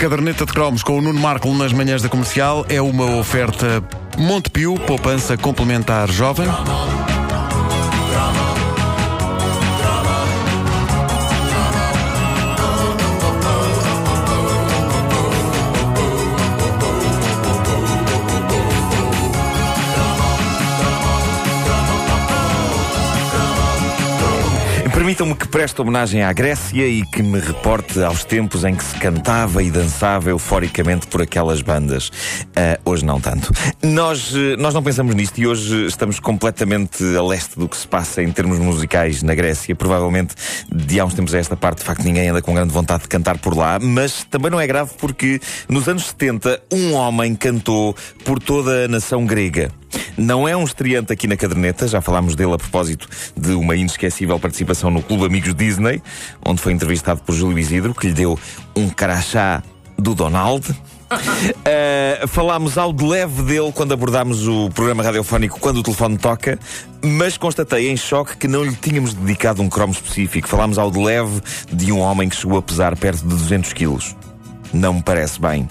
caderneta de cromos com o Nuno Marco nas manhãs da comercial é uma oferta Montepio, poupança complementar jovem. Permitam-me que preste homenagem à Grécia e que me reporte aos tempos em que se cantava e dançava euforicamente por aquelas bandas. Uh, hoje não tanto. Nós, uh, nós não pensamos nisto e hoje estamos completamente a leste do que se passa em termos musicais na Grécia. Provavelmente, de há uns tempos a esta parte, de facto, ninguém anda com grande vontade de cantar por lá, mas também não é grave porque nos anos 70 um homem cantou por toda a nação grega. Não é um estreante aqui na caderneta, já falámos dele a propósito de uma inesquecível participação no Clube Amigos Disney, onde foi entrevistado por Júlio Isidro, que lhe deu um carachá do Donald. Uh, falámos ao de leve dele quando abordámos o programa radiofónico Quando o Telefone Toca, mas constatei em choque que não lhe tínhamos dedicado um cromo específico. Falámos ao de leve de um homem que chegou a pesar perto de 200 quilos. Não me parece bem.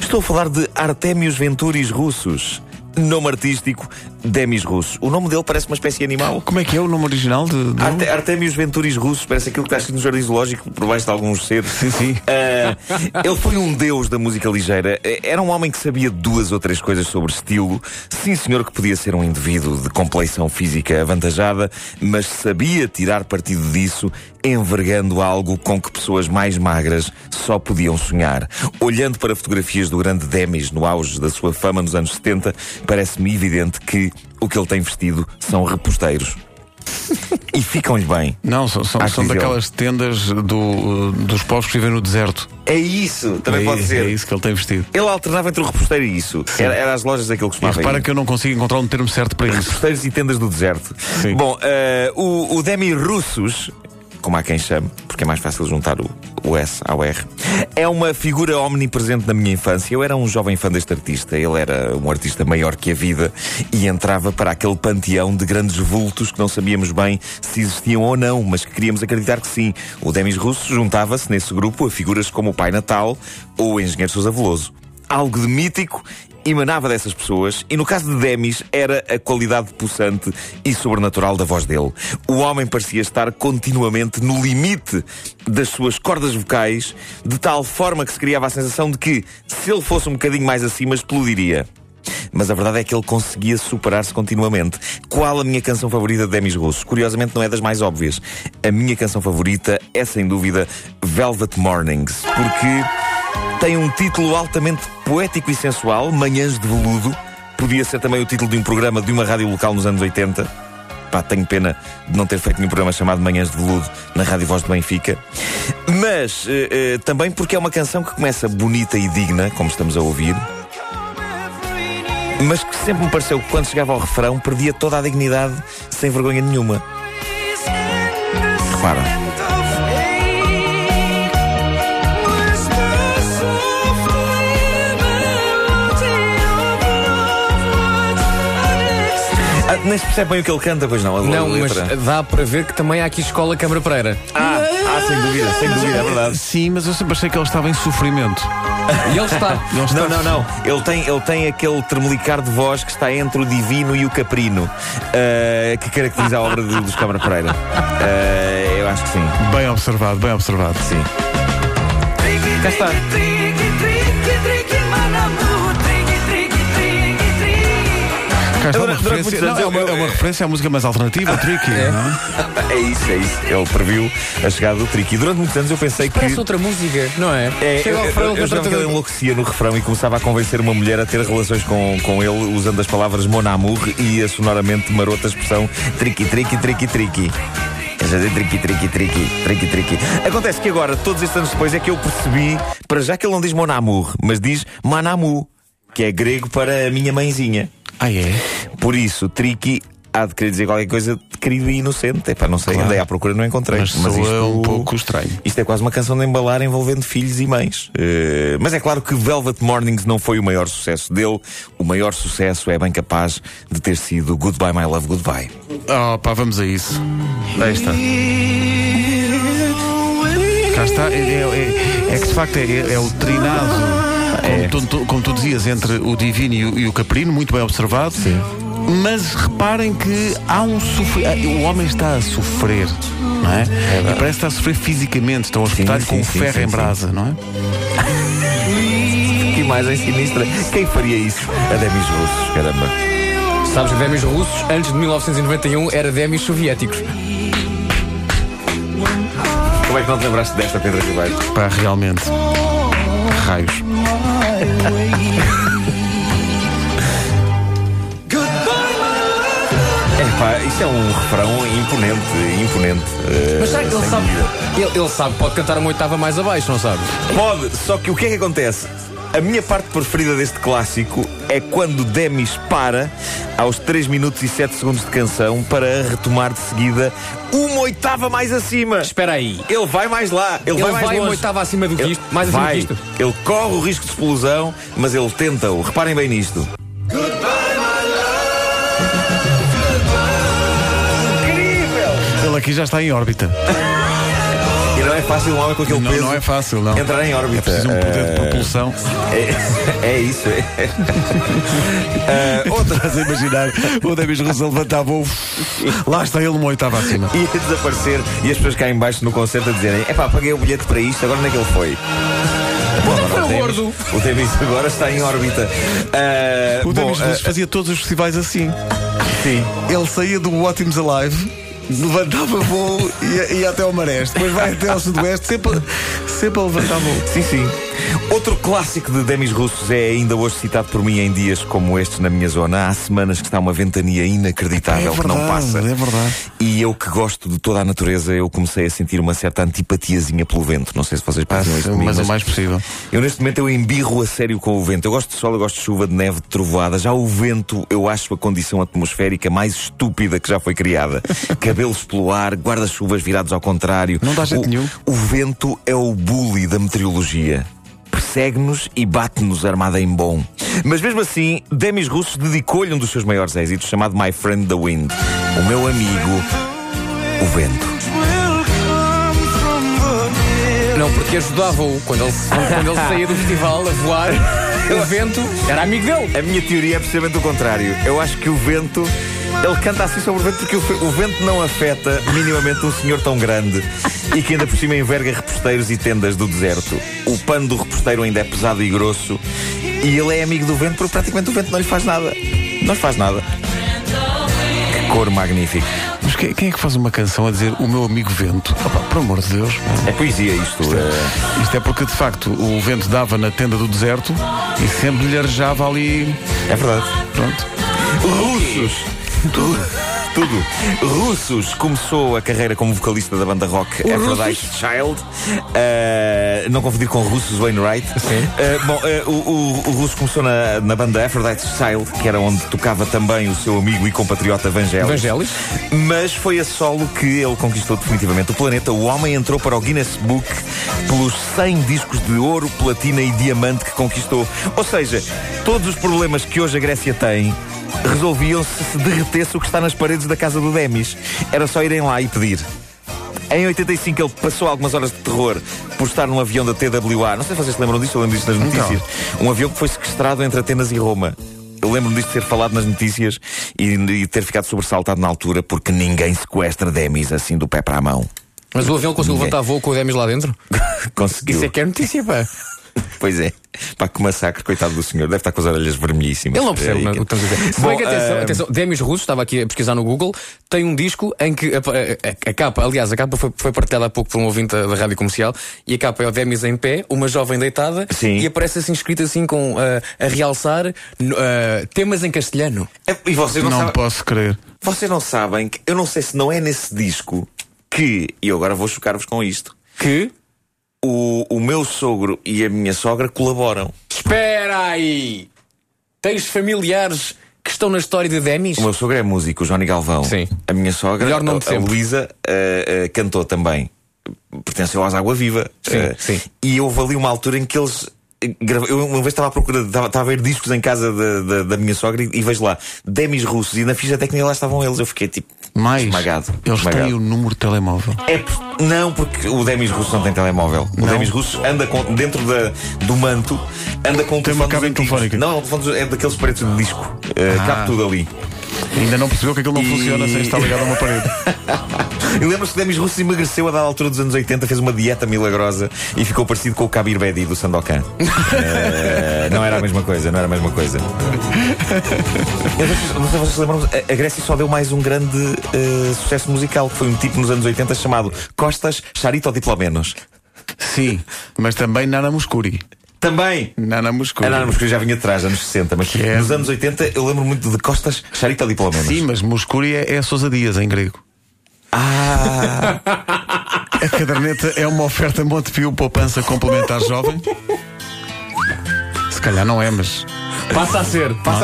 Estou a falar de Artemios Venturis russos nome artístico Demis Russo. O nome dele parece uma espécie de animal. Como é que é o nome original de. de... Arte, Venturis Russos, parece aquilo que está escrito no Jardim Zoológico por baixo de alguns seres. Sim, sim. Uh, ele foi um deus da música ligeira. Era um homem que sabia duas ou três coisas sobre estilo. Sim, senhor, que podia ser um indivíduo de compleição física avantajada, mas sabia tirar partido disso, envergando algo com que pessoas mais magras só podiam sonhar. Olhando para fotografias do grande Demis no auge da sua fama nos anos 70, parece-me evidente que o que ele tem vestido são reposteiros. e ficam-lhe bem. Não, são, são, são daquelas tendas do, dos povos que vivem no deserto. É isso, também é, pode ser. É isso que ele tem vestido. Ele alternava entre o reposteiro e isso. Era, era, as lojas daquele que costumava. E repara que eu não consigo encontrar um termo certo para isso. Reposteiros e tendas do deserto. Sim. Bom, uh, o, o Demi Russos como há quem chame, porque é mais fácil juntar o, o S ao R. É uma figura omnipresente na minha infância. Eu era um jovem fã deste artista. Ele era um artista maior que a vida e entrava para aquele panteão de grandes vultos que não sabíamos bem se existiam ou não, mas que queríamos acreditar que sim. O Demis Russo juntava-se nesse grupo a figuras como o Pai Natal ou o Engenheiro Sousa Veloso algo de mítico emanava dessas pessoas e no caso de Demis era a qualidade possante e sobrenatural da voz dele. O homem parecia estar continuamente no limite das suas cordas vocais, de tal forma que se criava a sensação de que, se ele fosse um bocadinho mais acima, explodiria. Mas a verdade é que ele conseguia superar-se continuamente. Qual a minha canção favorita de Demis Russo? Curiosamente não é das mais óbvias. A minha canção favorita é sem dúvida Velvet Mornings, porque tem um título altamente poético e sensual, Manhãs de Veludo. Podia ser também o título de um programa de uma rádio local nos anos 80. Pá, tenho pena de não ter feito nenhum programa chamado Manhãs de Veludo na Rádio Voz de Benfica. Mas uh, uh, também porque é uma canção que começa bonita e digna, como estamos a ouvir. Mas que sempre me pareceu que quando chegava ao refrão perdia toda a dignidade sem vergonha nenhuma. Repara. Nem se percebe bem o que ele canta, pois não? não, mas dá para ver que também há aqui escola Câmara Pereira. Ah, ah, sem dúvida, sem dúvida, é verdade. Sim, mas eu sempre achei que ele estava em sofrimento. E ele está. Ele está... Não, não, não. Ele tem, ele tem aquele tremelicar de voz que está entre o divino e o caprino, uh, que caracteriza a obra de, dos Câmara Pereira. Uh, eu acho que sim. Bem observado, bem observado. Sim. Cá está. Referência. Não, é, uma, é uma referência à música mais alternativa, Tricky. É. é isso, é isso. Ele previu a chegada do Tricky. Durante muitos anos eu pensei que. Parece outra música, não é? é Chega ao refrão, eu, eu, eu que ele enlouquecia no refrão e começava a convencer uma mulher a ter relações com, com ele usando as palavras mon amour e a sonoramente marota expressão Tricky, Tricky, Tricky, Tricky. Já dizer triqui, triqui, triqui, triqui, triqui. Acontece que agora, todos estes anos depois, é que eu percebi, para já que ele não diz mon amour, mas diz manamu, que é grego para a minha mãezinha. Ah, é? Por isso, Tricky há de querer dizer qualquer coisa de querido e inocente. É para não sei, claro. andei à procura não encontrei. Mas, mas isto é um pouco estranho. Isto é quase uma canção de embalar envolvendo filhos e mães. Uh, mas é claro que Velvet Mornings não foi o maior sucesso dele. O maior sucesso é bem capaz de ter sido Goodbye My Love Goodbye. Oh, pá, vamos a isso. Aí está. Cá está. É, é- é- é que de facto é, é o trinado. Como, tu, como tu dizias, entre o divino e o, e o caprino, muito bem observado. Sim. Mas reparem que há um sofrer. O homem está a sofrer, não é? e parece que está a sofrer fisicamente. Estão a espetar-lhe com sim, sim, ferro sim, em sim. brasa, não é? Que imagem sinistra. Quem faria isso? A Demis Russos, caramba. Sabes que Demis russos, antes de 1991, era Demis soviéticos. Como é que não te lembraste desta, Pedro Ribeiro? Pá, realmente. Raios. É pá, isso é um refrão imponente, imponente. eh, Mas será que ele sabe? Ele, ele sabe pode cantar uma oitava mais abaixo, não sabe? Pode, só que o que é que acontece? A minha parte preferida deste clássico é quando Demis para aos 3 minutos e 7 segundos de canção para retomar de seguida uma oitava mais acima. Espera aí. Ele vai mais lá, ele, Ele vai mais vai uma oitava acima do que Ele isto, mais acima vai. que isto. Ele corre o risco de explosão, mas ele tenta-o. Reparem bem nisto. Ele aqui já está em órbita. E não é fácil um homem com aquele Não, peso não é fácil, não. entrar em É órbita. preciso um poder de Eh, propulsão. É, é isso. É. Outra. Estás a imaginar o Demis Russo levantava o. Lá está ele numa oitava acima. ia desaparecer e as pessoas cá em baixo no concerto a dizerem: Epá, paguei o bilhete para isto, agora onde é que ele foi? Bom, foi o gordo? O Demis agora está em órbita. Ah, O bom, Demis ah, Russo fazia todos os festivais assim. sim. Ele saía do Ótimos Alive. Levantava voo e ia, ia até ao Marés. Depois vai até ao Sudoeste, sempre, sempre a levantar voo. Sim, sim. Outro clássico de Demis Russos é ainda hoje citado por mim em dias como estes na minha zona. Há semanas que está uma ventania inacreditável É que não verdade, passa. é verdade. E eu que gosto de toda a natureza, eu comecei a sentir uma certa antipatiazinha pelo vento. Não sei se vocês partilham isso comigo. Mas o mas- mais possível. Eu neste momento eu embirro a sério com o vento. Eu gosto de sol, eu gosto de chuva, de neve, de trovoada. Já o vento, eu acho a condição atmosférica mais estúpida que já foi criada. Cabelos pelo ar, guarda-chuvas virados ao contrário. Não dá jeito o, nenhum. O vento é o bully da meteorologia. Persegue-nos e bate-nos armada em bom. Mas mesmo assim, Demis Russos dedicou-lhe um dos seus maiores êxitos, chamado My Friend the Wind. O meu amigo, o vento. Não, porque ajudava-o quando ele, quando ele saía do festival a voar. O vento era amigo dele. A minha teoria é precisamente o contrário. Eu acho que o vento. Ele canta assim sobre o vento porque o, o vento não afeta minimamente um senhor tão grande e que ainda por cima enverga reposteiros e tendas do deserto. O pano do reposteiro ainda é pesado e grosso e ele é amigo do vento porque praticamente o vento não lhe faz nada. Não lhe faz nada. Que cor magnífico. Mas quem, quem é que faz uma canção a dizer o meu amigo vento? Opa, por amor de Deus. É poesia isto. eh, Isto é porque de facto o vento dava na tenda do deserto e sempre lhe arejava ali. é verdade. Pronto. Russos. Tudo. Tudo. Russos começou a carreira como vocalista da banda rock Aphrodite Child. Uh, não confundir com Russos Wainwright. Sim. Uh, bom, uh, o, o, o Russo começou na, na banda Aphrodite Child, que era onde tocava também o seu amigo e compatriota Vangelis. Vangelis? Mas foi a solo que ele conquistou definitivamente o planeta. O homem entrou para o Guinness Book pelos 100 discos de ouro, platina e diamante que conquistou. Ou seja, todos os problemas que hoje a Grécia tem resolviam-se se derretesse o que está nas paredes da casa do Demis. Era só irem lá e pedir. Em 85 ele passou algumas horas de terror por estar num avião da TWA. Não sei se vocês se lembram disso, eu lembro disto nas notícias. Um avião que foi sequestrado entre Atenas e Roma. Eu lembro-me disto ter falado nas notícias e, e ter ficado sobressaltado na altura porque ninguém sequestra Demis assim do pé para a mão. Mas o avião conseguiu Ninguém. levantar voo com o Demis lá dentro? Conseguiu. Isso é que é notícia, pá. Pois é. Pá, que massacre, coitado do senhor. Deve estar com as orelhas vermelhíssimas. Ele não percebe É, o que estamos a dizer. Se bem que, atenção, ah, atenção, Demis Russo, estava aqui a pesquisar no Google, tem um disco em que a, a- a capa, aliás, a capa foi, foi partilhada há pouco por um ouvinte da, da rádio comercial, e a capa é o Demis em pé, uma jovem deitada, Sim. e aparece assim escrito assim com ah, a realçar ah, temas em castelhano. é, E vocês não, Não sabem. posso crer. Vocês não sabem que. Eu não sei se não é nesse disco que. E eu agora vou chocar-vos com isto. Que. Meu sogro e a minha sogra colaboram. Espera aí! Tens familiares que estão na história de Demis? O meu sogro é músico, o Johnny Galvão. Sim. A minha sogra, Melhor nome a, a. Luísa, eh, eh, cantou também. Pertenceu às Água Viva. Sim, Eh, sim. E houve ali uma altura em que eles eu uma vez estava à procura, estava, estava a ver discos em casa da, da, da minha sogra e, e vejo lá Demis russos e na ficha técnica lá estavam eles. Eu fiquei tipo Mais, esmagado. eles esmagado. têm o número de telemóvel. É não, porque o Demis russo não tem telemóvel. O Não? Demis russo anda com, dentro da, do manto, anda com um Tem uma telefone cabine antigos. telefónica. Não, é daqueles pretos de disco. Uh, Ah. Cabe tudo ali. Ainda não percebeu que aquilo não E- funciona sem estar ligado a uma parede. E lembro-se que Demis Russo emagreceu a dada altura dos anos 80, fez uma dieta milagrosa e ficou parecido com o Kabir Bedi do Sandokan. Eh, não era a mesma coisa, não era a mesma coisa. Não sei- se vocês lembram, a- Grécia só deu mais um grande eh, sucesso musical, que foi um tipo nos anos 80 chamado Costas Charito Diplomenos. Sim, mas também Nana Muscuri. Também! Nana Muscuri. A Nana Muscuri já vinha de trás, anos 60, mas Que é- nos anos 80 eu lembro muito de Costas Charito Diplomenos. Sim, mas Muscuri é, é Sousa Dias em grego. Ah! A caderneta é uma oferta Montepio Poupança Complementar Jovem? Se calhar não é, mas Passa a ser. Passa